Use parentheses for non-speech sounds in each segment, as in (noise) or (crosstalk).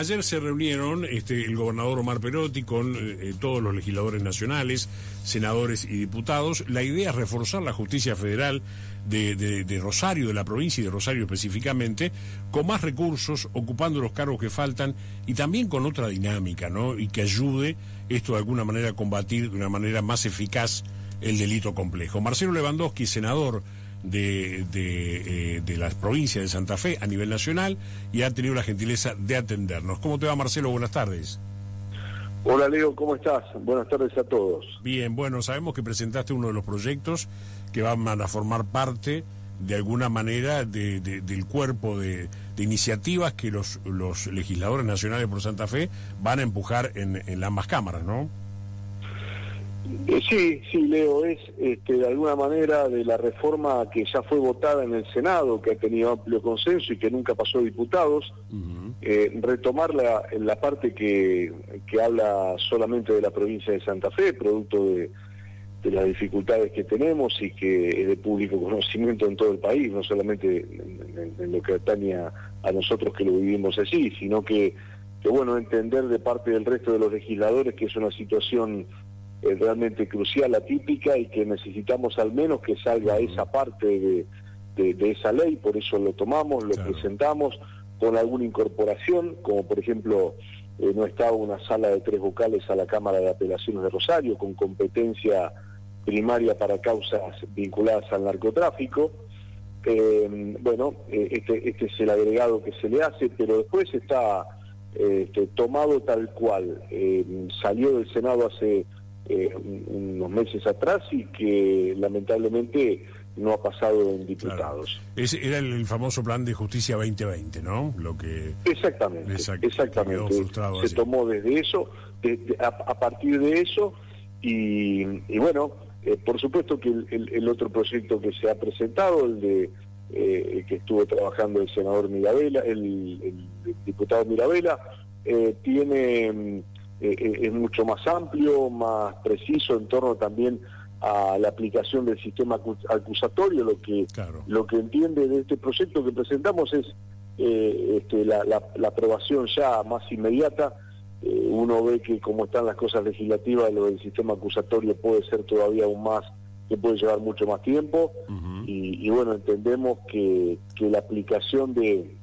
ayer se reunieron este, el gobernador Omar Perotti con eh, todos los legisladores nacionales, senadores y diputados. La idea es reforzar la justicia federal de, de, Rosario, de la provincia y de Rosario específicamente, con más recursos, ocupando los cargos que faltan y también con otra dinámica, ¿no? Y que ayude esto de alguna manera a combatir de una manera más eficaz el delito complejo. Marcelo Lewandowski, senador de, de, eh, de la provincia de Santa Fe a nivel nacional y ha tenido la gentileza de atendernos. ¿Cómo te va, Marcelo? Buenas tardes. Hola, Leo, ¿cómo estás? Buenas tardes a todos. Bien, bueno, sabemos que presentaste uno de los proyectos que van a formar parte de alguna manera de, del cuerpo de, iniciativas que los, los legisladores nacionales por Santa Fe van a empujar en, en ambas cámaras, ¿no? Eh, sí, sí, Leo, es este, de alguna manera de la reforma que ya fue votada en el Senado, que ha tenido amplio consenso y que nunca pasó a diputados, eh, retomar la, la parte que, que, habla solamente de la provincia de Santa Fe, producto de, las dificultades que tenemos y que es de público (laughs) conocimiento en todo el país, no solamente en, lo que atañe a, nosotros que lo vivimos así, sino que, que, bueno, entender de parte del resto de los legisladores que es una situación es realmente crucial, atípica y que necesitamos al menos que salga esa parte de, de, esa ley, por eso lo tomamos, lo presentamos con alguna incorporación, como por ejemplo eh, no estaba una sala de tres vocales a la Cámara de Apelaciones de Rosario con competencia primaria para causas vinculadas al narcotráfico. Eh, bueno, eh, este, este es el agregado que se le hace, pero después está este, tomado tal cual. salió del Senado hace eh, unos meses atrás y que lamentablemente no ha pasado en diputados. Ese era el, famoso plan de justicia 2020, ¿no? Lo que exactamente, exactamente. Se tomó desde eso, a, partir de eso y, bueno, eh, por supuesto que el, otro proyecto que se ha presentado, el de eh, que estuvo trabajando el senador Mirabela, el, el diputado Mirabela, tiene eh, es mucho más amplio, más preciso en torno también a la aplicación del sistema acusatorio. Lo que, lo que entiende de este proyecto que presentamos es eh, este, la, aprobación ya más inmediata. uno ve que como están las cosas legislativas, lo del sistema acusatorio puede ser todavía aún más, que puede llevar mucho más tiempo. y, bueno, entendemos que, que la aplicación de,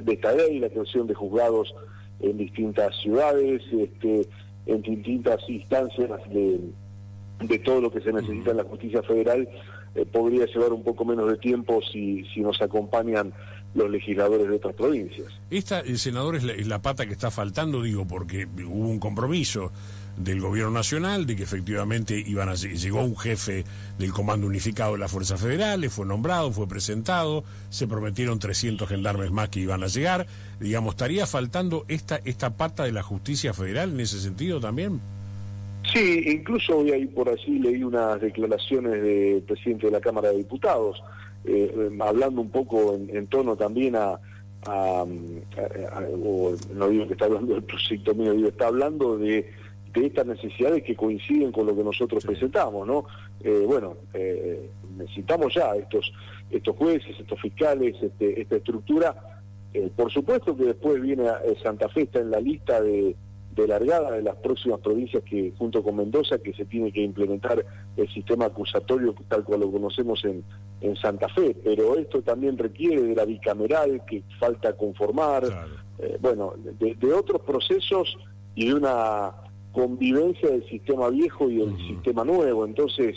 de esta ley, la creación de juzgados en distintas ciudades, este, en distintas instancias de, todo lo que se necesita en la justicia federal, eh, podría llevar un poco menos de tiempo si, si nos acompañan los legisladores de otras provincias. Esta, el senador, es la pata que está faltando, digo, porque hubo un compromiso del gobierno nacional, de que efectivamente iban a, llegó un jefe del Comando Unificado de las Fuerzas Federales, fue nombrado, fue presentado, se prometieron 300 gendarmes más que iban a llegar. Digamos, ¿estaría faltando esta, esta pata de la justicia federal en ese sentido también? Sí, incluso hoy ahí por allí leí unas declaraciones del presidente de la Cámara de Diputados, eh, hablando un poco en, tono también a, no digo que está hablando del proyecto mío, digo, está hablando de de estas necesidades que coinciden con lo que nosotros presentamos, ¿no? Eh, bueno, eh, necesitamos ya estos estos jueces, estos fiscales, este, esta estructura. Eh, por supuesto que después viene Santa Fe, está en la lista de, de largada de las próximas provincias que junto con Mendoza que se tiene que implementar el sistema acusatorio tal cual lo conocemos en, en Santa Fe, pero esto también requiere de la bicameral que falta conformar, bueno, de, de otros procesos y de una convivencia del sistema viejo y del sistema nuevo. Entonces,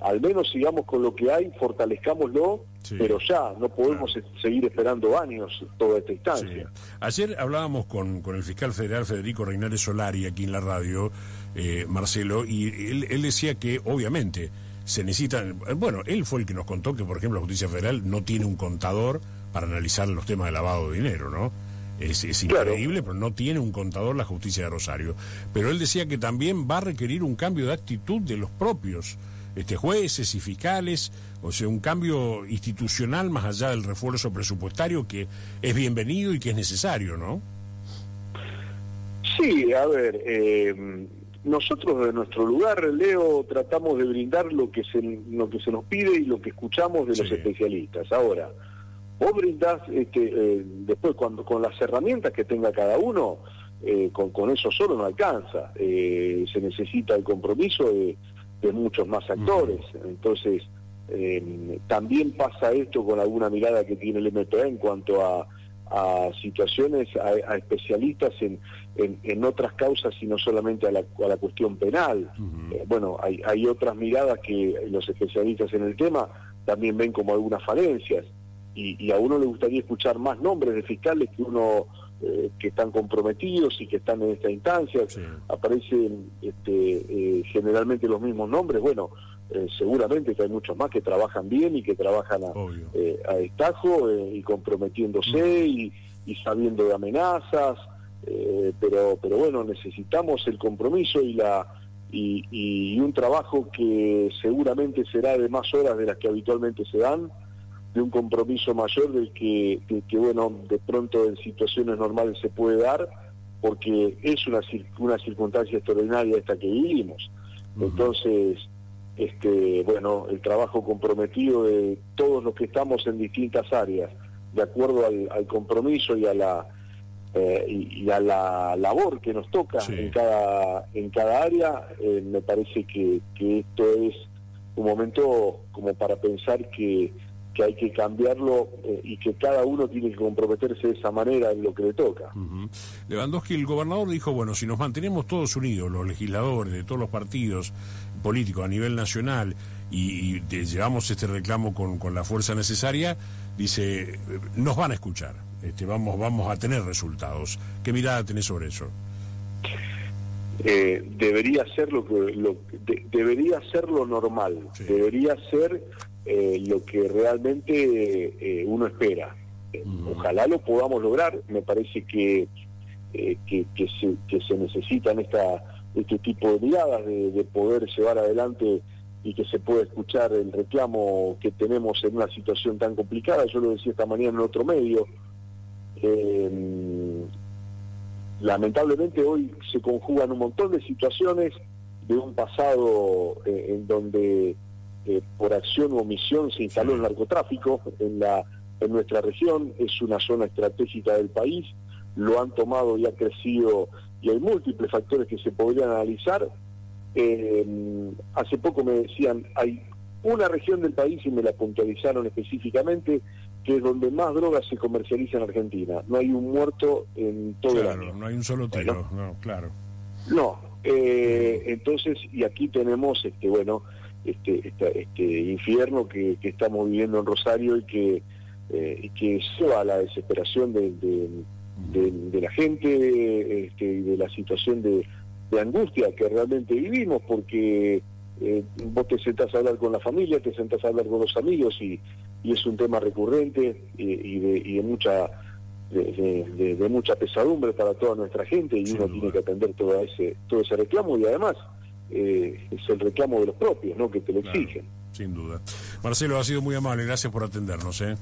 al menos sigamos con lo que hay, fortalezcámoslo, pero ya, no podemos seguir esperando años toda esta instancia. Ayer hablábamos con, con el fiscal federal Federico Reinares Solari aquí en la radio, eh, Marcelo, y él, él decía que obviamente se necesita, bueno, él fue el que nos contó que, por ejemplo, la justicia federal no tiene un contador para analizar los temas de lavado de dinero, ¿no? Es, increíble, pero no tiene un contador la justicia de Rosario. Pero él decía que también va a requerir un cambio de actitud de los propios este, jueces y fiscales, o sea, un cambio institucional más allá del refuerzo presupuestario que es bienvenido y que es necesario, ¿no? Sí, a ver, eh, nosotros de nuestro lugar, Leo, tratamos de brindar lo que se, lo que se nos pide y lo que escuchamos de los especialistas. Ahora, vos brindás, este, eh, después cuando con las herramientas que tenga cada uno, eh, con, con eso solo no alcanza. Eh, se necesita el compromiso de, muchos más actores. Entonces, también pasa esto con alguna mirada que tiene el MPA en cuanto a, situaciones, a, especialistas en, en, otras causas y no solamente a la, a la cuestión penal. bueno, hay, hay otras miradas que los especialistas en el tema también ven como algunas falencias y, a uno le gustaría escuchar más nombres de fiscales que uno eh, que están comprometidos y que están en esta instancia. Aparecen este, eh, generalmente los mismos nombres. Bueno, eh, seguramente que hay muchos más que trabajan bien y que trabajan a, destajo y comprometiéndose mm. y, sabiendo de amenazas. pero, pero bueno, necesitamos el compromiso y la y, y un trabajo que seguramente será de más horas de las que habitualmente se dan de un compromiso mayor del que, que, bueno, de pronto en situaciones normales se puede dar, porque es una, una circunstancia extraordinaria esta que vivimos. Entonces, este, bueno, el trabajo comprometido de todos los que estamos en distintas áreas, de acuerdo al, compromiso y a la eh, y, a la labor que nos toca en cada en cada área, eh, me parece que, que esto es un momento como para pensar que que hay que cambiarlo eh, y que cada uno tiene que comprometerse de esa manera en lo que le toca. Lewandowski, el gobernador dijo, bueno, si nos mantenemos todos unidos, los legisladores de todos los partidos políticos a nivel nacional, y, llevamos este reclamo con, con, la fuerza necesaria, dice, nos van a escuchar, este, vamos, vamos a tener resultados. ¿Qué mirada tenés sobre eso? Eh, debería ser lo que lo, debería ser lo normal debería ser eh, lo que realmente eh, uno espera. Ojalá lo podamos lograr, me parece que, eh, que, se, que se necesitan esta, este tipo de miradas, de, poder llevar adelante y que se pueda escuchar el reclamo que tenemos en una situación tan complicada. Yo lo decía esta mañana en otro medio. lamentablemente hoy se conjugan un montón de situaciones de un pasado en donde eh, por acción o omisión se instaló el narcotráfico en, la, en nuestra región, es una zona estratégica del país, lo han tomado y ha crecido y hay múltiples factores que se podrían analizar. Eh, hace poco me decían, hay una región del país, y me la puntualizaron específicamente, que es donde más drogas se comercializa en Argentina. No hay un muerto en todo el año. No hay un solo tiro, no, claro. No, eh, entonces, y aquí tenemos, este bueno, este, este infierno que, estamos viviendo en Rosario y que, eh, que lleva a la desesperación de, de, la gente este, y de la situación de, angustia que realmente vivimos, porque eh, vos te sentás a hablar con la familia, te sentás a hablar con los amigos y, y es un tema recurrente y, de, y de mucha de, mucha pesadumbre para toda nuestra gente y uno tiene que atender todo ese todo ese reclamo y además eh, es el reclamo de los propios, ¿no? Que te lo exigen. Sin duda. Marcelo, ha sido muy amable, gracias por atendernos. ¿eh?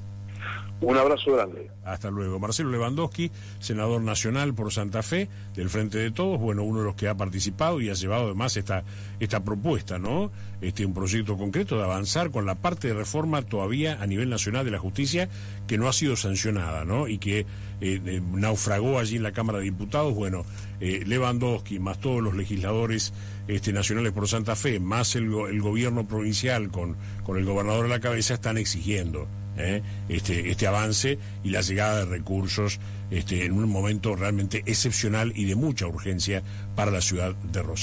Un abrazo grande. Hasta luego. Marcelo Lewandowski, senador nacional por Santa Fe, del Frente de Todos, bueno, uno de los que ha participado y ha llevado además esta, esta propuesta, ¿no? Este, un proyecto concreto de avanzar con la parte de reforma todavía a nivel nacional de la justicia que no ha sido sancionada, ¿no? Y que eh, naufragó allí en la Cámara de Diputados. Bueno, eh, Lewandowski, más todos los legisladores este, nacionales por Santa Fe, más el, el gobierno provincial con, con el gobernador a la cabeza, están exigiendo ¿eh? este, este avance y la llegada de recursos este, en un momento realmente excepcional y de mucha urgencia para la ciudad de Rosario.